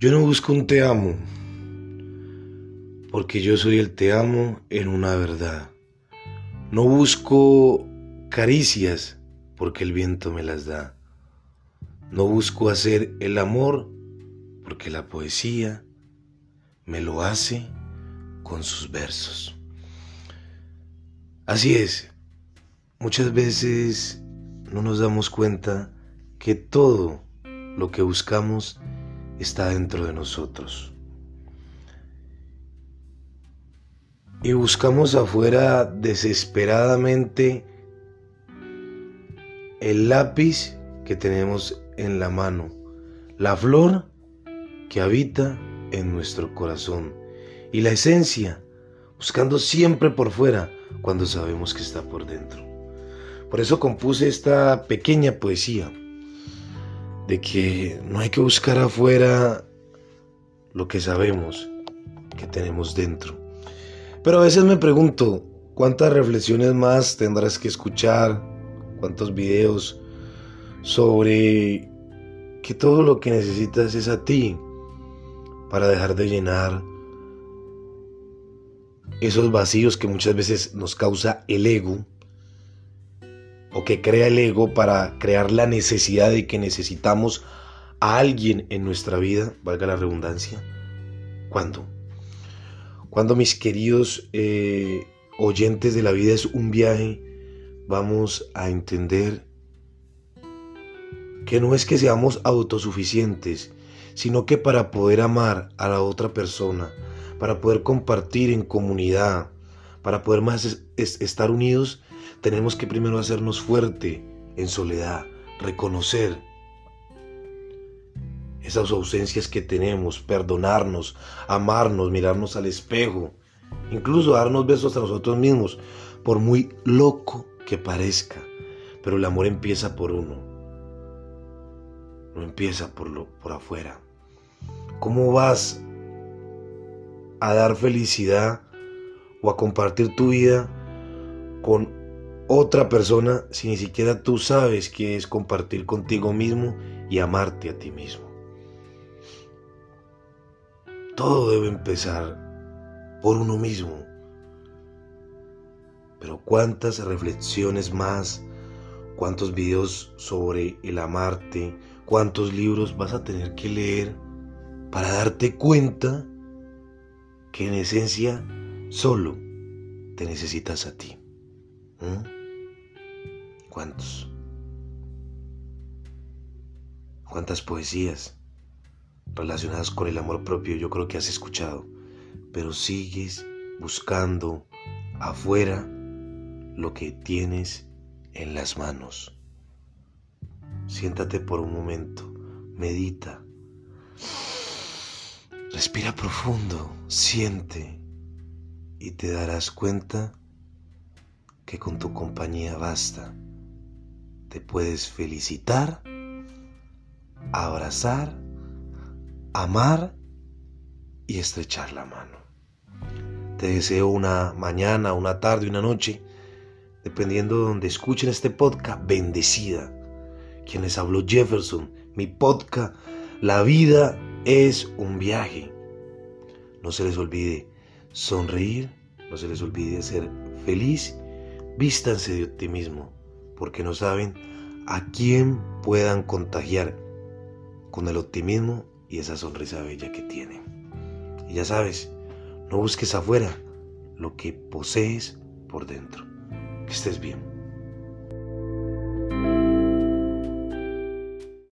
Yo no busco un te amo, porque yo soy el te amo en una verdad. No busco caricias, porque el viento me las da. No busco hacer el amor, porque la poesía me lo hace con sus versos. Así es, muchas veces no nos damos cuenta que todo lo que buscamos está dentro de nosotros. Y buscamos afuera desesperadamente el lápiz que tenemos en la mano, la flor que habita en nuestro corazón y la esencia, buscando siempre por fuera cuando sabemos que está por dentro. Por eso compuse esta pequeña poesía de que no hay que buscar afuera lo que sabemos que tenemos dentro. Pero a veces me pregunto, ¿cuántas reflexiones más tendrás que escuchar? ¿Cuántos videos sobre que todo lo que necesitas es a ti para dejar de llenar esos vacíos que muchas veces nos causa el ego? O que crea el ego para crear la necesidad de que necesitamos a alguien en nuestra vida, valga la redundancia. ¿Cuándo? Cuando mis queridos eh, oyentes de la vida es un viaje, vamos a entender que no es que seamos autosuficientes, sino que para poder amar a la otra persona, para poder compartir en comunidad, para poder más estar unidos, tenemos que primero hacernos fuerte en soledad, reconocer esas ausencias que tenemos, perdonarnos, amarnos, mirarnos al espejo, incluso darnos besos a nosotros mismos, por muy loco que parezca. Pero el amor empieza por uno, no empieza por, lo, por afuera. ¿Cómo vas a dar felicidad o a compartir tu vida con otra persona si ni siquiera tú sabes qué es compartir contigo mismo y amarte a ti mismo. Todo debe empezar por uno mismo. Pero cuántas reflexiones más, cuántos videos sobre el amarte, cuántos libros vas a tener que leer para darte cuenta que en esencia solo te necesitas a ti. ¿Mm? ¿Cuántos? ¿Cuántas poesías relacionadas con el amor propio yo creo que has escuchado? Pero sigues buscando afuera lo que tienes en las manos. Siéntate por un momento, medita, respira profundo, siente y te darás cuenta que con tu compañía basta te puedes felicitar, abrazar, amar y estrechar la mano. Te deseo una mañana, una tarde, una noche, dependiendo de donde escuchen este podcast, bendecida. Quien les habló Jefferson, mi podcast, la vida es un viaje. No se les olvide sonreír, no se les olvide ser feliz, vístanse de optimismo porque no saben a quién puedan contagiar con el optimismo y esa sonrisa bella que tienen. Y ya sabes, no busques afuera lo que posees por dentro. Que estés bien.